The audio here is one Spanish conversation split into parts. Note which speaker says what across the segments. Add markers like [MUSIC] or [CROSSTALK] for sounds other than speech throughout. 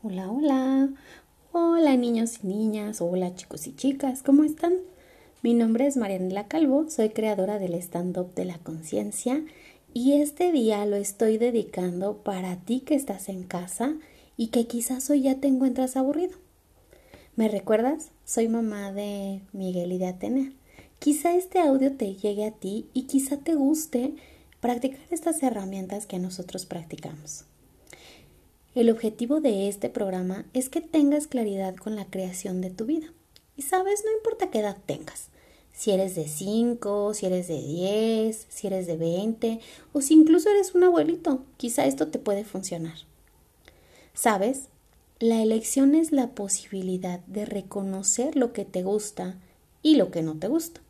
Speaker 1: Hola, hola. Hola niños y niñas, hola chicos y chicas, ¿cómo están? Mi nombre es Marianela Calvo, soy creadora del stand-up de la conciencia y este día lo estoy dedicando para ti que estás en casa y que quizás hoy ya te encuentras aburrido. ¿Me recuerdas? Soy mamá de Miguel y de Atenea. Quizá este audio te llegue a ti y quizá te guste practicar estas herramientas que nosotros practicamos. El objetivo de este programa es que tengas claridad con la creación de tu vida. Y sabes, no importa qué edad tengas, si eres de 5, si eres de 10, si eres de 20 o si incluso eres un abuelito, quizá esto te puede funcionar. Sabes, la elección es la posibilidad de reconocer lo que te gusta y lo que no te gusta.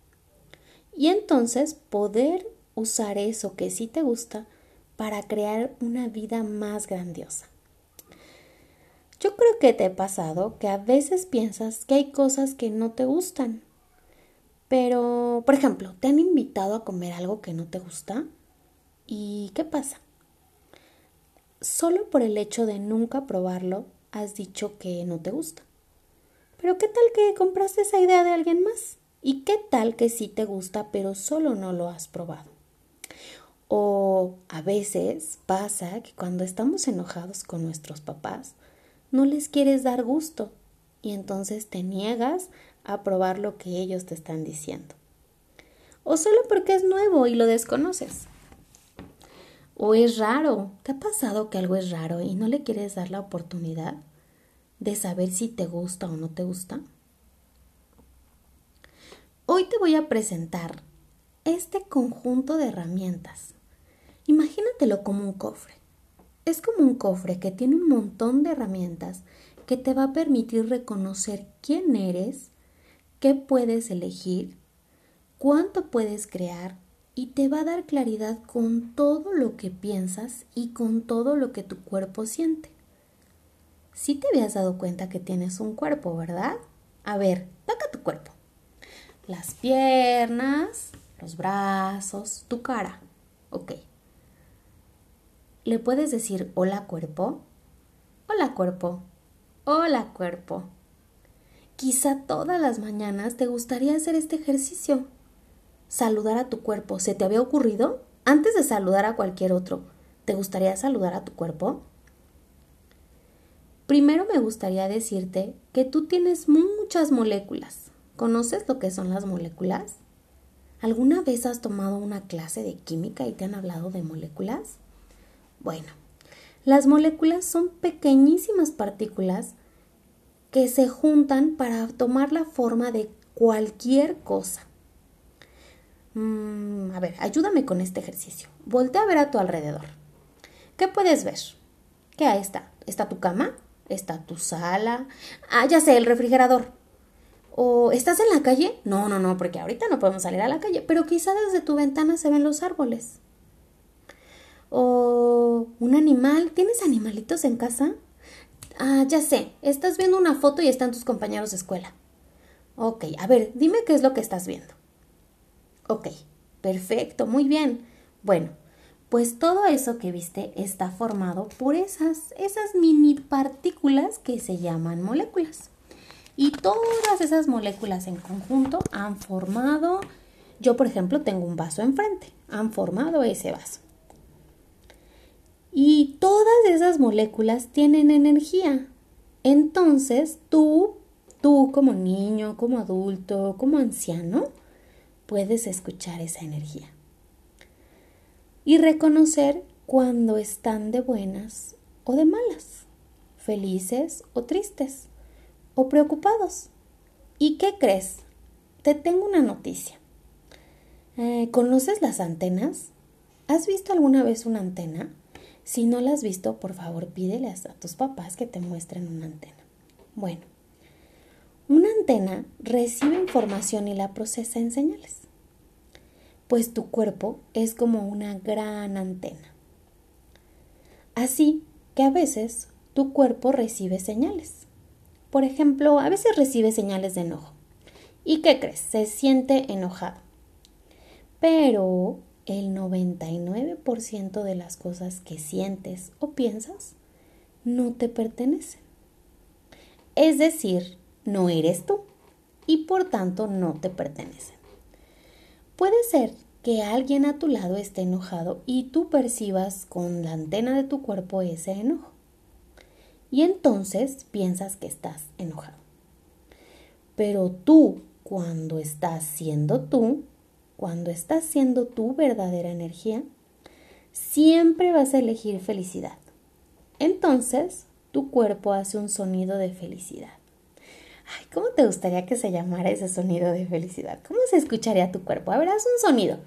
Speaker 1: Y entonces poder usar eso que sí te gusta para crear una vida más grandiosa. Yo creo que te ha pasado que a veces piensas que hay cosas que no te gustan. Pero, por ejemplo, te han invitado a comer algo que no te gusta. ¿Y qué pasa? Solo por el hecho de nunca probarlo, has dicho que no te gusta. Pero ¿qué tal que compraste esa idea de alguien más? ¿Y qué tal que sí te gusta, pero solo no lo has probado? O a veces pasa que cuando estamos enojados con nuestros papás, no les quieres dar gusto y entonces te niegas a probar lo que ellos te están diciendo. O solo porque es nuevo y lo desconoces. O es raro. ¿Te ha pasado que algo es raro y no le quieres dar la oportunidad de saber si te gusta o no te gusta? Hoy te voy a presentar este conjunto de herramientas. Imagínatelo como un cofre. Es como un cofre que tiene un montón de herramientas que te va a permitir reconocer quién eres, qué puedes elegir, cuánto puedes crear y te va a dar claridad con todo lo que piensas y con todo lo que tu cuerpo siente. Si te habías dado cuenta que tienes un cuerpo, ¿verdad? A ver, toca tu cuerpo. Las piernas, los brazos, tu cara. Ok. Le puedes decir hola cuerpo, hola cuerpo, hola cuerpo. Quizá todas las mañanas te gustaría hacer este ejercicio. Saludar a tu cuerpo. ¿Se te había ocurrido? Antes de saludar a cualquier otro, ¿te gustaría saludar a tu cuerpo? Primero me gustaría decirte que tú tienes muchas moléculas. ¿Conoces lo que son las moléculas? ¿Alguna vez has tomado una clase de química y te han hablado de moléculas? Bueno, las moléculas son pequeñísimas partículas que se juntan para tomar la forma de cualquier cosa. Mm, a ver, ayúdame con este ejercicio. Voltea a ver a tu alrededor. ¿Qué puedes ver? ¿Qué ahí está? ¿Está tu cama? ¿Está tu sala? Ah, ya sé, el refrigerador. ¿O estás en la calle? No, no, no, porque ahorita no podemos salir a la calle, pero quizá desde tu ventana se ven los árboles. ¿O un animal? ¿Tienes animalitos en casa? Ah, ya sé, estás viendo una foto y están tus compañeros de escuela. Ok, a ver, dime qué es lo que estás viendo. Ok, perfecto, muy bien. Bueno, pues todo eso que viste está formado por esas, esas mini partículas que se llaman moléculas. Y todas esas moléculas en conjunto han formado, yo por ejemplo tengo un vaso enfrente, han formado ese vaso. Y todas esas moléculas tienen energía. Entonces tú, tú como niño, como adulto, como anciano, puedes escuchar esa energía. Y reconocer cuando están de buenas o de malas, felices o tristes, o preocupados. ¿Y qué crees? Te tengo una noticia. Eh, ¿Conoces las antenas? ¿Has visto alguna vez una antena? Si no la has visto, por favor pídele a tus papás que te muestren una antena. Bueno, una antena recibe información y la procesa en señales. Pues tu cuerpo es como una gran antena. Así que a veces tu cuerpo recibe señales. Por ejemplo, a veces recibe señales de enojo. ¿Y qué crees? Se siente enojado. Pero el 99% de las cosas que sientes o piensas no te pertenecen. Es decir, no eres tú y por tanto no te pertenecen. Puede ser que alguien a tu lado esté enojado y tú percibas con la antena de tu cuerpo ese enojo. Y entonces piensas que estás enojado. Pero tú, cuando estás siendo tú, cuando estás siendo tu verdadera energía, siempre vas a elegir felicidad. Entonces, tu cuerpo hace un sonido de felicidad. Ay, ¿cómo te gustaría que se llamara ese sonido de felicidad? ¿Cómo se escucharía tu cuerpo? A ver, haz un sonido.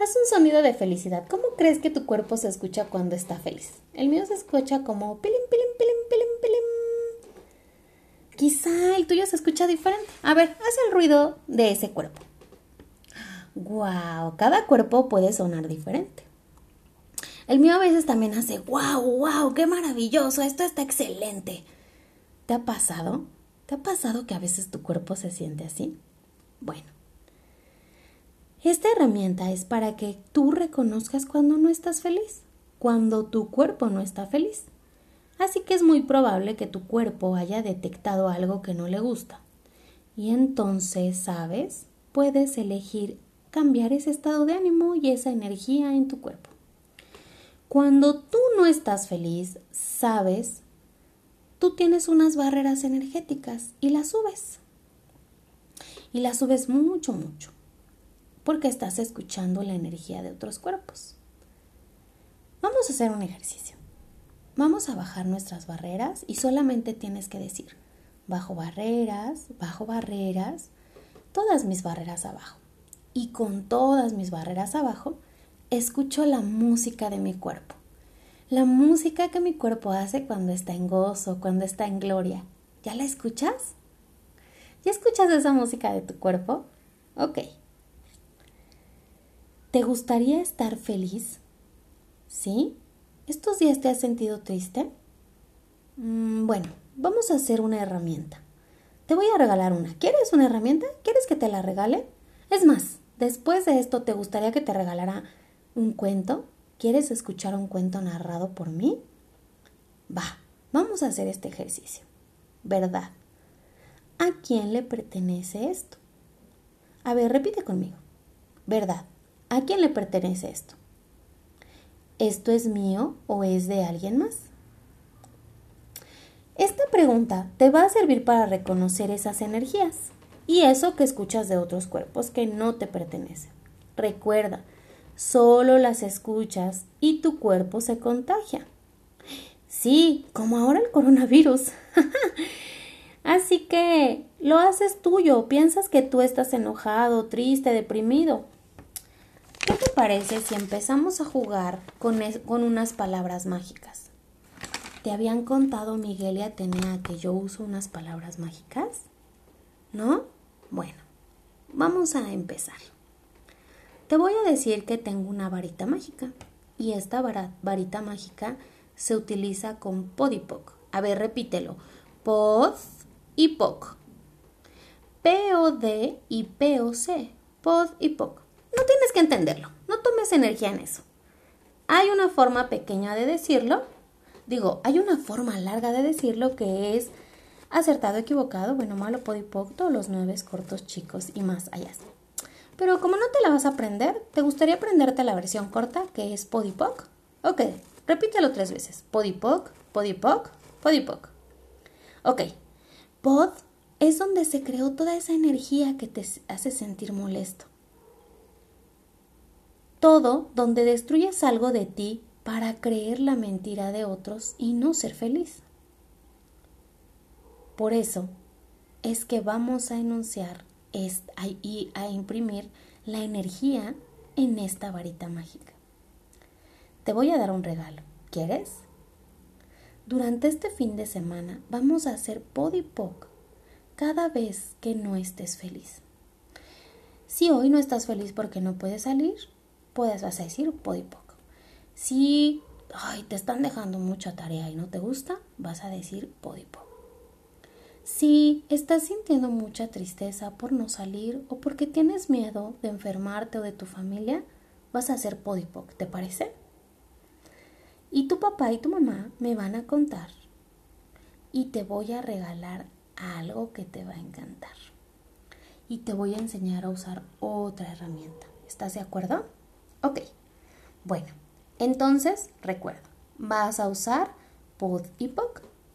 Speaker 1: Haz un sonido de felicidad. ¿Cómo crees que tu cuerpo se escucha cuando está feliz? El mío se escucha como pilim, pilim, pilim, pilim, pilim. Quizá el tuyo se escucha diferente. A ver, haz el ruido de ese cuerpo. Wow, cada cuerpo puede sonar diferente. El mío a veces también hace wow, wow, qué maravilloso, esto está excelente. ¿Te ha pasado? ¿Te ha pasado que a veces tu cuerpo se siente así? Bueno, esta herramienta es para que tú reconozcas cuando no estás feliz, cuando tu cuerpo no está feliz. Así que es muy probable que tu cuerpo haya detectado algo que no le gusta. Y entonces, ¿sabes? Puedes elegir cambiar ese estado de ánimo y esa energía en tu cuerpo. Cuando tú no estás feliz, sabes, tú tienes unas barreras energéticas y las subes. Y las subes mucho, mucho, porque estás escuchando la energía de otros cuerpos. Vamos a hacer un ejercicio. Vamos a bajar nuestras barreras y solamente tienes que decir, bajo barreras, bajo barreras, todas mis barreras abajo y con todas mis barreras abajo, escucho la música de mi cuerpo. La música que mi cuerpo hace cuando está en gozo, cuando está en gloria. ¿Ya la escuchas? ¿Ya escuchas esa música de tu cuerpo? Ok. ¿Te gustaría estar feliz? ¿Sí? ¿Estos días te has sentido triste? Mm, bueno, vamos a hacer una herramienta. Te voy a regalar una. ¿Quieres una herramienta? ¿Quieres que te la regale? Es más, Después de esto, ¿te gustaría que te regalara un cuento? ¿Quieres escuchar un cuento narrado por mí? Va, vamos a hacer este ejercicio. ¿Verdad? ¿A quién le pertenece esto? A ver, repite conmigo. ¿Verdad? ¿A quién le pertenece esto? ¿Esto es mío o es de alguien más? Esta pregunta te va a servir para reconocer esas energías y eso que escuchas de otros cuerpos que no te pertenecen. Recuerda, solo las escuchas y tu cuerpo se contagia. Sí, como ahora el coronavirus. [LAUGHS] Así que lo haces tuyo, piensas que tú estás enojado, triste, deprimido. ¿Qué te parece si empezamos a jugar con, con unas palabras mágicas? ¿Te habían contado Miguel y Atenea que yo uso unas palabras mágicas? ¿No? Bueno, vamos a empezar. Te voy a decir que tengo una varita mágica y esta varita mágica se utiliza con podipoc. A ver, repítelo. Pod y poc. P-O-D y P-O-C. Pod y poc. No tienes que entenderlo. No tomes energía en eso. Hay una forma pequeña de decirlo. Digo, hay una forma larga de decirlo que es acertado, equivocado, bueno, malo, podipoc, todos los nueve cortos, chicos y más allá. Pero como no te la vas a aprender, ¿te gustaría aprenderte la versión corta que es podipoc? Ok, repítelo tres veces. Podipoc, podipoc, podipoc. Ok, pod es donde se creó toda esa energía que te hace sentir molesto. Todo donde destruyes algo de ti para creer la mentira de otros y no ser feliz. Por eso es que vamos a enunciar y a imprimir la energía en esta varita mágica. Te voy a dar un regalo. ¿Quieres? Durante este fin de semana vamos a hacer podipoc cada vez que no estés feliz. Si hoy no estás feliz porque no puedes salir, puedes vas a decir podipoc. Si ay, te están dejando mucha tarea y no te gusta, vas a decir podipoc. Si estás sintiendo mucha tristeza por no salir o porque tienes miedo de enfermarte o de tu familia, vas a hacer podipoc, ¿te parece? Y tu papá y tu mamá me van a contar y te voy a regalar algo que te va a encantar. Y te voy a enseñar a usar otra herramienta. ¿Estás de acuerdo? Ok. Bueno, entonces recuerda, vas a usar Pod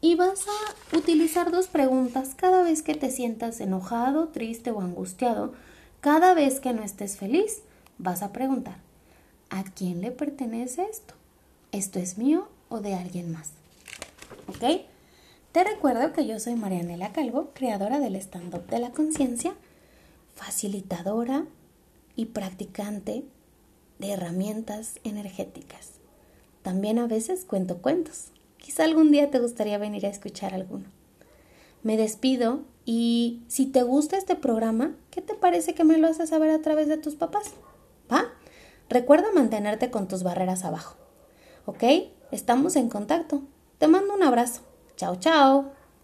Speaker 1: y vas a utilizar dos preguntas cada vez que te sientas enojado, triste o angustiado. Cada vez que no estés feliz, vas a preguntar, ¿a quién le pertenece esto? ¿Esto es mío o de alguien más? ¿Ok? Te recuerdo que yo soy Marianela Calvo, creadora del stand-up de la conciencia, facilitadora y practicante de herramientas energéticas. También a veces cuento cuentos. Quizá algún día te gustaría venir a escuchar alguno. Me despido y si te gusta este programa, ¿qué te parece que me lo haces saber a través de tus papás? ¿Va? Recuerda mantenerte con tus barreras abajo. ¿Ok? Estamos en contacto. Te mando un abrazo. Chao, chao.